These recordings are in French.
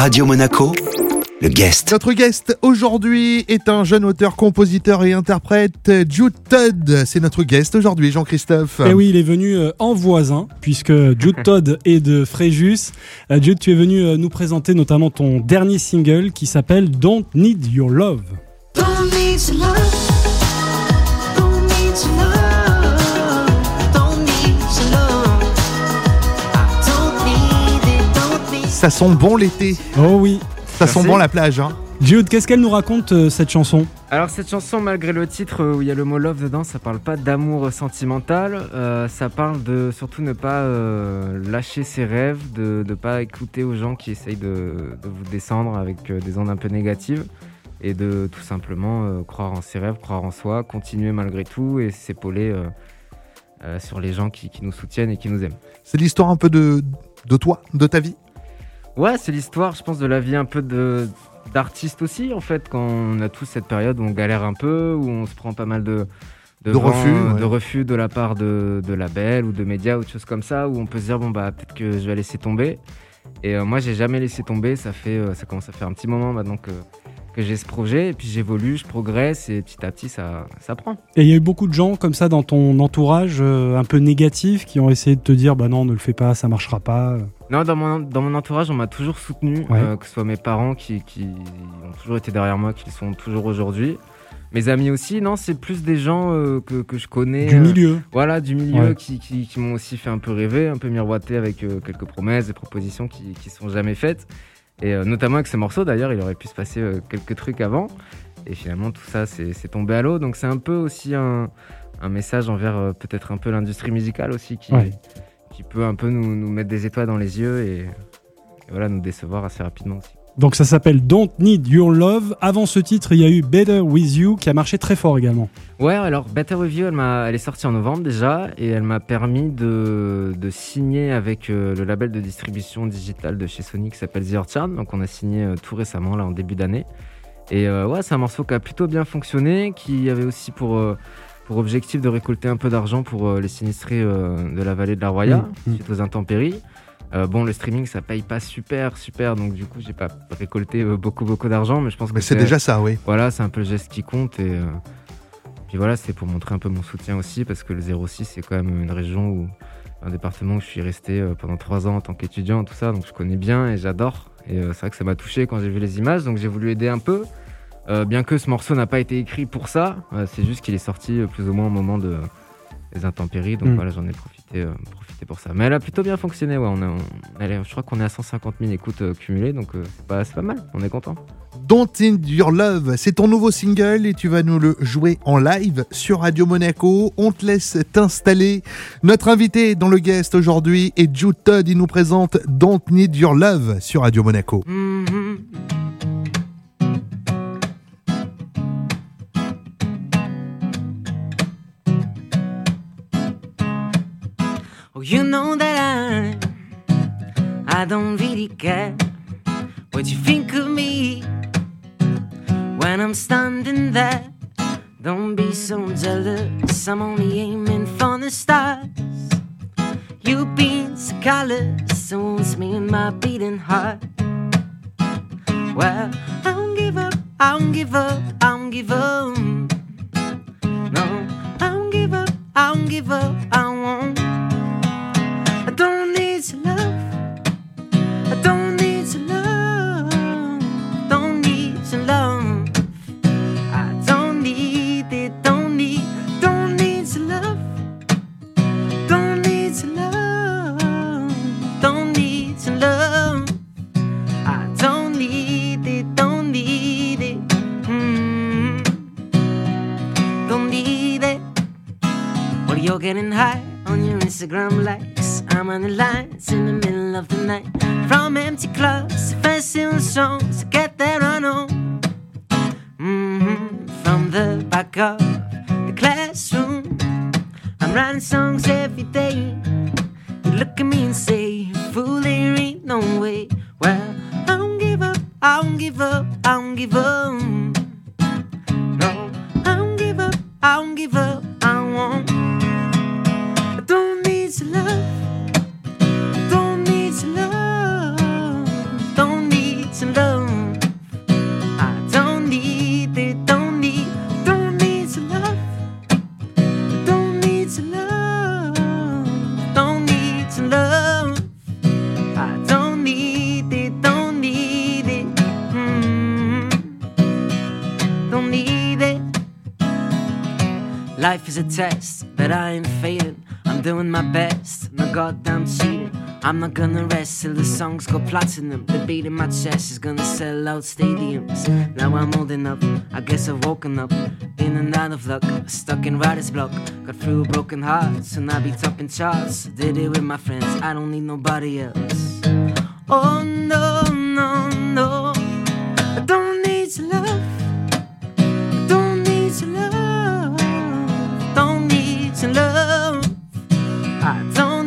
Radio Monaco, le guest. Notre guest aujourd'hui est un jeune auteur, compositeur et interprète, Jude Todd. C'est notre guest aujourd'hui, Jean-Christophe. Et Eh oui, il est venu euh, en voisin, puisque Jude Todd est de Fréjus. Euh, Jude, tu es venu euh, nous présenter notamment ton dernier single qui s'appelle Don't Need Your Love. Don't need to love. Ça sent bon l'été. Oh oui. Ça sent Merci. bon la plage. Hein. Jude, qu'est-ce qu'elle nous raconte euh, cette chanson? Alors cette chanson, malgré le titre euh, où il y a le mot love dedans, ça parle pas d'amour sentimental. euh, ça parle de surtout ne pas euh, lâcher ses rêves, de ne pas écouter aux gens qui essayent de, de vous descendre avec euh, des ondes un peu négatives et de tout simplement euh, croire en ses rêves, croire en soi, continuer malgré tout et s'épauler euh, euh, sur les gens qui, qui nous soutiennent et qui nous aiment. C'est l'histoire un peu de, de toi, de ta vie? Ouais, c'est l'histoire, je pense, de la vie un peu de d'artiste aussi, en fait, quand on a tous cette période où on galère un peu, où on se prend pas mal de, De refus, euh, ouais. de refus de la part de, de labels ou de médias ou de choses comme ça, où on peut se dire, bon, bah, peut-être que je vais laisser tomber. Et euh, moi, j'ai jamais laissé tomber, ça fait, euh, ça commence à faire un petit moment maintenant que, que j'ai ce projet, et puis j'évolue, je progresse, et petit à petit, ça, ça prend. Et il y a eu beaucoup de gens comme ça dans ton entourage, euh, un peu négatifs, qui ont essayé de te dire bah non, ne le fais pas, ça marchera pas. Non, dans mon, dans mon entourage, on m'a toujours soutenu, Ouais. euh, que ce soit mes parents qui, qui ont toujours été derrière moi, qui le sont toujours aujourd'hui. Mes amis aussi, non, c'est plus des gens euh, que, que je connais. Du euh, milieu. voilà, du milieu Ouais. qui, qui- qui m'ont aussi fait un peu rêver, un peu miroiter avec quelques promesses, des propositions qui, qui sont jamais faites. Et notamment avec ce morceau, d'ailleurs, il aurait pu se passer quelques trucs avant. Et finalement, tout ça, c'est tombé à l'eau. Donc c'est un peu aussi un, un message envers peut-être un peu l'industrie musicale aussi qui, Ouais. Qui peut un peu nous, nous mettre des étoiles dans les yeux et, et voilà, nous décevoir assez rapidement aussi. Donc ça s'appelle Don't Need Your Love. Avant ce titre, il y a eu Better With You qui a marché très fort également. Ouais, alors Better With You, elle, est sortie en novembre déjà et elle m'a permis de, de signer avec euh, le label de distribution digitale de chez Sony qui s'appelle The Orchard. Donc on a signé euh, tout récemment, là en début d'année. Et euh, ouais, c'est un morceau qui a plutôt bien fonctionné, qui avait aussi pour, euh, pour objectif de récolter un peu d'argent pour euh, les sinistrés euh, de la vallée de la Roya Mm, mm. suite aux intempéries. Euh, bon, le streaming, ça paye pas super, super, donc du coup, j'ai pas récolté euh, beaucoup, beaucoup d'argent, mais je pense Mais que c'est déjà ça, oui. voilà, c'est un peu le geste qui compte. Et euh, puis voilà, c'est pour montrer un peu mon soutien aussi, parce que le 06, c'est quand même une région où, un département où je suis resté pendant trois ans en tant qu'étudiant, tout ça, donc je connais bien et j'adore. Et c'est vrai que ça m'a touché quand j'ai vu les images, donc j'ai voulu aider un peu. Euh, bien que ce morceau n'a pas été écrit pour ça, euh, c'est juste qu'il est sorti euh, plus ou moins au moment de, des intempéries, donc Mm. voilà, j'en ai profité, euh, profité pour ça. Mais elle a plutôt bien fonctionné, ouais. On a, on- elle est- je crois qu'on est à 150 000 écoutes cumulées, donc c'est pas, mal, on est content. Don't Need Your Love, c'est ton nouveau single et tu vas nous le jouer en live sur Radio Monaco. On te laisse t'installer. Notre invité dans le guest aujourd'hui est Jude Todd. Il nous présente Don't Need Your Love sur Radio Monaco. Mhm. Oh, you know that I, I don't really care what you think of me when I'm standing there. Don't be so jealous, I'm only aiming for the stars. You've been so callous, so it's me and my beating heart. Well, I don't give up, I don't give up, I don't give up. No, I don't give up, I don't give up, I won't. Getting high on your Instagram likes. I'm on the lines in the middle of the night. From empty clubs festival songs, get there I know. hmm From the back of the classroom, I'm writing songs every day. You look at me and say, Fool, there ain't no way. Well, I don't give up, I don't give up, I don't give up. Life is a test, but I ain't failing. I'm doing my best, no goddamn cheating. I'm not gonna rest till the songs go platinum. The beat in my chest is gonna sell out stadiums. Now I'm old enough, I guess I've woken up. In and out of luck, stuck in writer's block. Got through a broken heart, soon I'll be topping charts. Did it with my friends, I don't need nobody else. Oh no,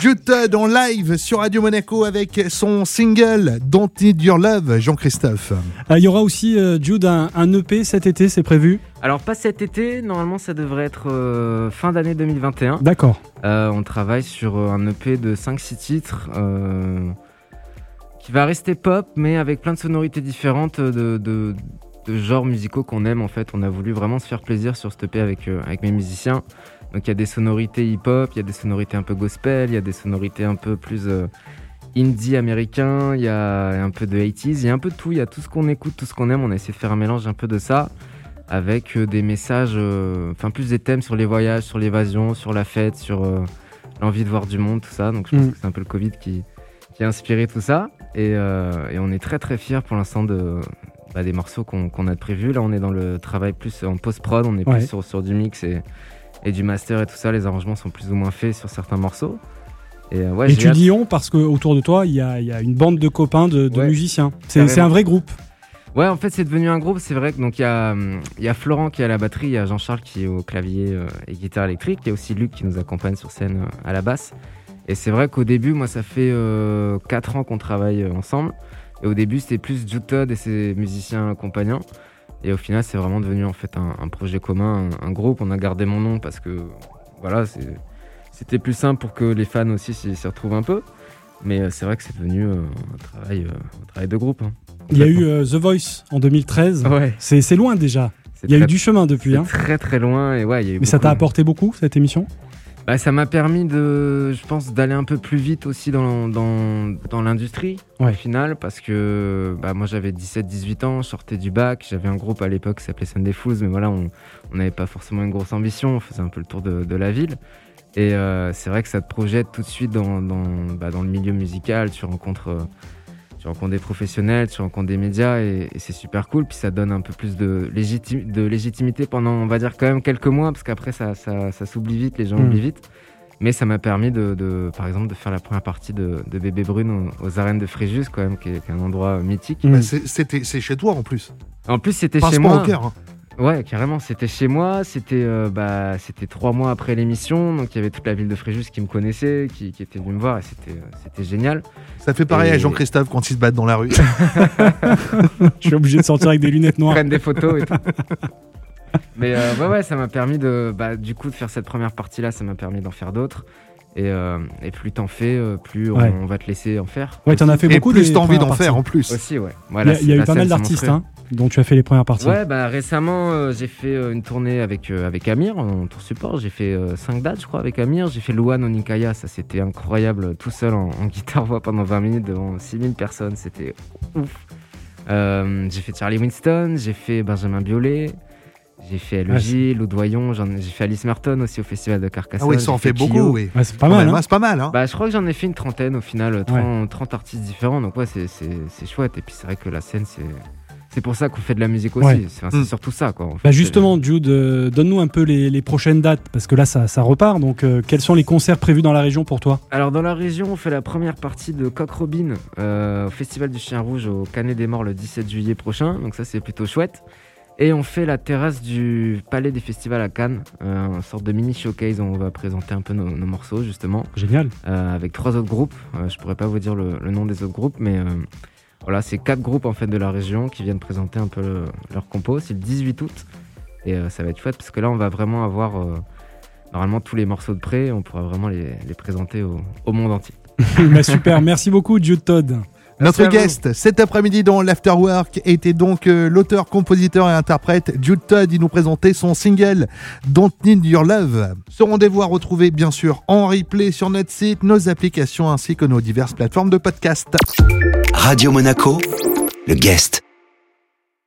Juted en live sur Radio Monaco avec son single Don't Need Your Love, Jean-Christophe. Euh, Il y aura aussi, euh, Jude, un, un EP cet été, c'est prévu Alors pas cet été, normalement ça devrait être euh, fin d'année 2021. D'accord. Euh, on travaille sur un EP de 5-6 titres euh, qui va rester pop mais avec plein de sonorités différentes de genres musicaux qu'on aime en fait. On a voulu vraiment se faire plaisir sur cet EP avec, euh, avec mes musiciens. Donc il y a des sonorités hip-hop, il y a des sonorités un peu gospel, il y a des sonorités un peu plus euh, indie américain, il y a un peu de 80s, il y a un peu de tout, il y a tout ce qu'on écoute, tout ce qu'on aime. On a essayé de faire un mélange un peu de ça avec euh, des messages, enfin plus des thèmes sur les voyages, sur l'évasion, sur la fête, sur l'envie de voir du monde, tout ça. Donc je pense Mm. que c'est un peu le Covid qui, qui a inspiré tout ça. Et, et on est très très fiers pour l'instant de, bah, des morceaux qu'on a prévus. Là on est dans le travail plus en post-prod, on est Ouais. plus sur, sur du mix et, et du master et tout ça. Les arrangements sont plus ou moins faits sur certains morceaux. Et, euh, ouais, Et j'ai tu hâte- dis on parce qu'autour de toi, il y a, il y a une bande de copains, de, de Ouais, musiciens. C'est un vrai groupe. Ouais, en fait, c'est devenu un groupe. C'est vrai que donc il y a il y a Florent qui est à la batterie, il y a Jean-Charles qui est au clavier euh, et guitare électrique, il y a aussi Luc qui nous accompagne sur scène euh, à la basse. Et c'est vrai qu'au début, moi, ça fait 4 ans qu'on travaille ensemble. Et au début, c'était plus Todd et ses musiciens compagnons. Et au final, c'est vraiment devenu en fait un, un projet commun, un, un groupe. On a gardé mon nom parce que voilà, c'était plus simple pour que les fans aussi s'y retrouvent un peu. Mais euh, c'est vrai que c'est devenu euh, un, travail, euh, un travail de groupe. hein. Il y a eu euh, The Voice en 2013. Ouais. C'est loin déjà. Il y a eu du chemin depuis. Hein. très très loin et ouais, il y a eu Mais ça t'a apporté beaucoup cette émission? Bah, ça m'a permis de, je pense, d'aller un peu plus vite aussi dans, dans, dans l'industrie Ouais. au final parce que bah, moi j'avais 17-18 ans, je sortais du bac, j'avais un groupe à l'époque qui s'appelait Sunday Fools, mais voilà, on n'avait pas forcément une grosse ambition, on faisait un peu le tour de, de la ville. Et euh, c'est vrai que ça te projette tout de suite dans, dans, bah, dans le milieu musical, tu rencontres, euh, tu rencontres des professionnels, tu rencontres des médias et, et c'est super cool. Puis ça donne un peu plus de, légiti- de légitimité pendant, on va dire, quand même quelques mois, parce qu'après ça, ça, ça s'oublie vite, les gens Mm. oublient vite. Mais ça m'a permis, de, de- par exemple, de faire la première partie de, de Bébé Brune aux, aux arènes de Fréjus, quand même, qui est, qui est un endroit mythique. Mm. Bah, c'est- C'était c'est chez toi en plus. En plus, c'était chez moi. au cœur. hein. Ouais, carrément, c'était chez moi, c'était euh, bah, c'était trois mois après l'émission, donc il y avait toute la ville de Fréjus qui me connaissait, qui, qui était venue me voir, et c'était euh, c'était génial. Ça fait pareil Et- à Jean-Christophe quand ils se battent dans la rue. Je suis obligé de sortir avec des lunettes noires. prennent des photos et tout. Mais euh, ouais, ouais, ça m'a permis de, bah, du coup, de faire cette première partie-là, ça m'a permis d'en faire d'autres. Et, euh, et plus t'en fais, euh, plus on, Ouais. on va te laisser en faire. Ouais, t'en as fait Et beaucoup. plus des t'as envie d'en faire en plus. Aussi, ouais. Il y a, il y a c'est- eu pas mal d'artistes hein, dont tu as fait les premières parties. Ouais, bah récemment, euh, j'ai fait euh, une tournée avec, euh, avec Amir en tour support. J'ai fait 5 dates, je crois, avec Amir. J'ai fait Luan au Nikaya, ça c'était incroyable, tout seul en, en guitare-voix pendant 20 minutes devant 6000 personnes, c'était ouf. Euh, j'ai fait Charlie Winston, j'ai fait Benjamin Biolay, j'ai fait Ouais, LEJ, Lou Doyon, j'en- j'ai fait Alice Merton aussi au festival de Carcassonne. Ah oui, ça en fait Kyo. beaucoup, oui. Ouais, c'est pas mal. hein. hein, C'est pas mal. Hein. Bah, je crois que j'en ai fait une trentaine au final, 30, 30 artistes différents. Donc, ouais, c'est- c'est c'est chouette. Et puis, c'est vrai que la scène, c'est c'est pour ça qu'on fait de la musique aussi. Ouais. C'est enfin, c'est Mm. surtout ça, quoi. en fait. Bah justement, Jude, euh, donne-nous un peu les, les prochaines dates, parce que là, ça, ça repart. Donc, euh, quels sont les concerts prévus dans la région pour toi? Alors, dans la région, on fait la première partie de Coq Robin euh, au Festival du Chien Rouge au Canet des Morts le 17 juillet prochain. Donc, ça, c'est plutôt chouette. Et on fait la terrasse du Palais des Festivals à Cannes, euh, une sorte de mini showcase où on va présenter un peu nos, nos morceaux justement, Génial. euh, avec trois autres groupes. Euh, je pourrais pas vous dire le, le nom des autres groupes, mais euh, voilà, c'est quatre groupes en fait de la région qui viennent présenter un peu le- leur compo. C'est le 18 août et ça va être chouette parce que là on va vraiment avoir normalement tous les morceaux de près, on pourra vraiment les, les présenter au, au monde entier. bah, super. Merci beaucoup, Jude Todd. Notre guest cet après-midi dans l'Afterwork était donc euh, l'auteur, compositeur et interprète Jude Todd. Il nous présentait son single Don't Need Your Love. Ce rendez-vous à retrouver bien sûr en replay sur notre site, nos applications ainsi que nos diverses plateformes de podcast. Radio Monaco, le guest.